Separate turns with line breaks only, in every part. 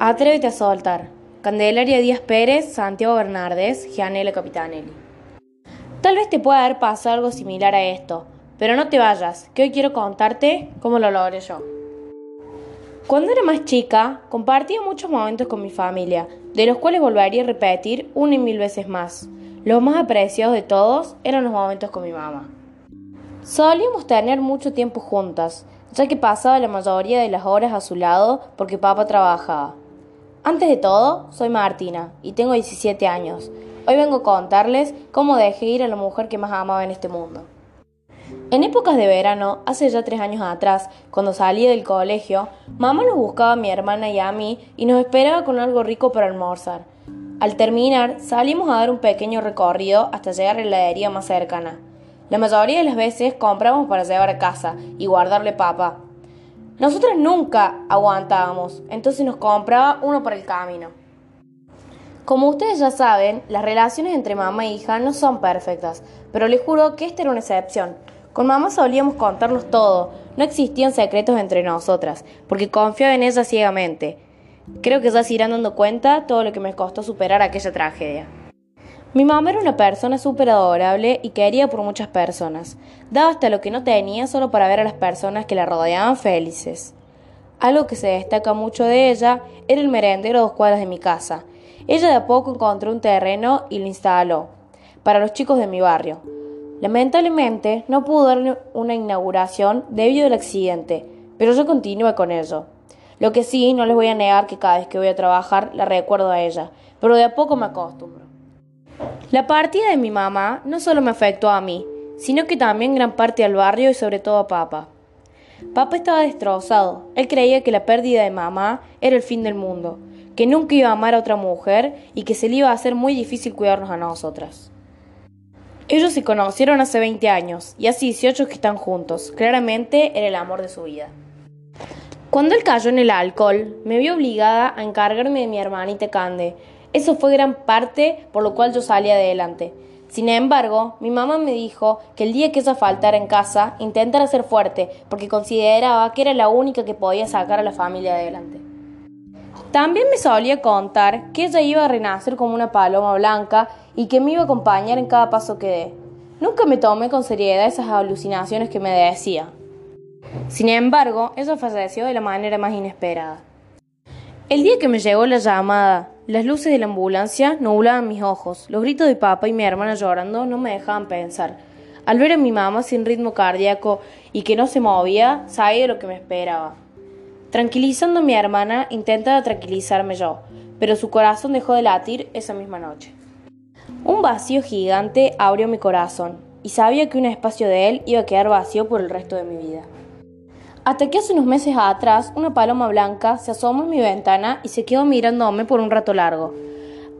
Atrévete a soltar. Candelaria Díaz Pérez, Santiago Bernardes, Gianella Capitanelli. Tal vez te pueda haber pasado algo similar a esto, pero no te vayas, que hoy quiero contarte cómo lo logré yo. Cuando era más chica, compartía muchos momentos con mi familia, de los cuales volvería a repetir una y mil veces más. Los más apreciados de todos eran los momentos con mi mamá. Solíamos tener mucho tiempo juntas, ya que pasaba la mayoría de las horas a su lado porque papá trabajaba. Antes de todo, soy Martina y tengo 17 años. Hoy vengo a contarles cómo dejé ir a la mujer que más amaba en este mundo. En épocas de verano, hace ya tres años atrás, cuando salía del colegio, mamá nos buscaba a mi hermana y a mí y nos esperaba con algo rico para almorzar. Al terminar, salimos a dar un pequeño recorrido hasta llegar a la heladería más cercana. La mayoría de las veces compramos para llevar a casa y guardarle papa. Nosotras nunca aguantábamos, entonces nos compraba uno para el camino. Como ustedes ya saben, las relaciones entre mamá e hija no son perfectas, pero les juro que esta era una excepción. Con mamá solíamos contarnos todo, no existían secretos entre nosotras, porque confiaba en ella ciegamente. Creo que ya se irán dando cuenta todo lo que me costó superar aquella tragedia. Mi mamá era una persona súper adorable y querida por muchas personas. Daba hasta lo que no tenía solo para ver a las personas que la rodeaban felices. Algo que se destaca mucho de ella era el merendero a dos cuadras de mi casa. Ella de a poco encontró un terreno y lo instaló para los chicos de mi barrio. Lamentablemente no pudo darle una inauguración debido al accidente, pero yo continué con ello. Lo que sí, no les voy a negar que cada vez que voy a trabajar la recuerdo a ella, pero de a poco me acostumbro. La partida de mi mamá no solo me afectó a mí, sino que también gran parte al barrio y sobre todo a papá. Papá estaba destrozado. Él creía que la pérdida de mamá era el fin del mundo, que nunca iba a amar a otra mujer y que se le iba a hacer muy difícil cuidarnos a nosotras. Ellos se conocieron hace 20 años y hace 18 que están juntos. Claramente era el amor de su vida. Cuando él cayó en el alcohol, me vi obligada a encargarme de mi hermanita Cande, eso fue gran parte por lo cual yo salí adelante. Sin embargo, mi mamá me dijo que el día que ella faltara en casa, intentara ser fuerte, porque consideraba que era la única que podía sacar a la familia adelante. También me solía contar que ella iba a renacer como una paloma blanca y que me iba a acompañar en cada paso que dé. Nunca me tomé con seriedad esas alucinaciones que me decía. Sin embargo, ella falleció de la manera más inesperada. El día que me llegó la llamada, las luces de la ambulancia nublaban mis ojos, los gritos de papá y mi hermana llorando no me dejaban pensar. Al ver a mi mamá sin ritmo cardíaco y que no se movía, sabía lo que me esperaba. Tranquilizando a mi hermana, intentaba tranquilizarme yo, pero su corazón dejó de latir esa misma noche. Un vacío gigante abrió mi corazón, y sabía que un espacio de él iba a quedar vacío por el resto de mi vida. Hasta que hace unos meses atrás una paloma blanca se asomó en mi ventana y se quedó mirándome por un rato largo.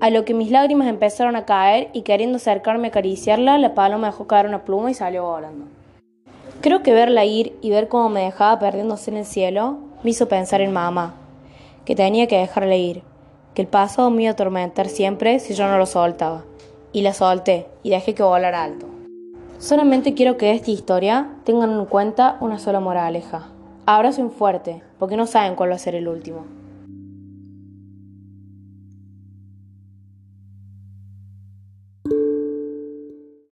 A lo que mis lágrimas empezaron a caer y queriendo acercarme a acariciarla, la paloma dejó caer una pluma y salió volando. Creo que verla ir y ver cómo me dejaba perdiéndose en el cielo me hizo pensar en mamá, que tenía que dejarle ir, que el pasado me iba a atormentar siempre si yo no lo soltaba. Y la solté y dejé que volara alto. Solamente quiero que esta historia tengan en cuenta una sola moraleja. Abrazo fuerte, porque no saben cuál va a ser el último.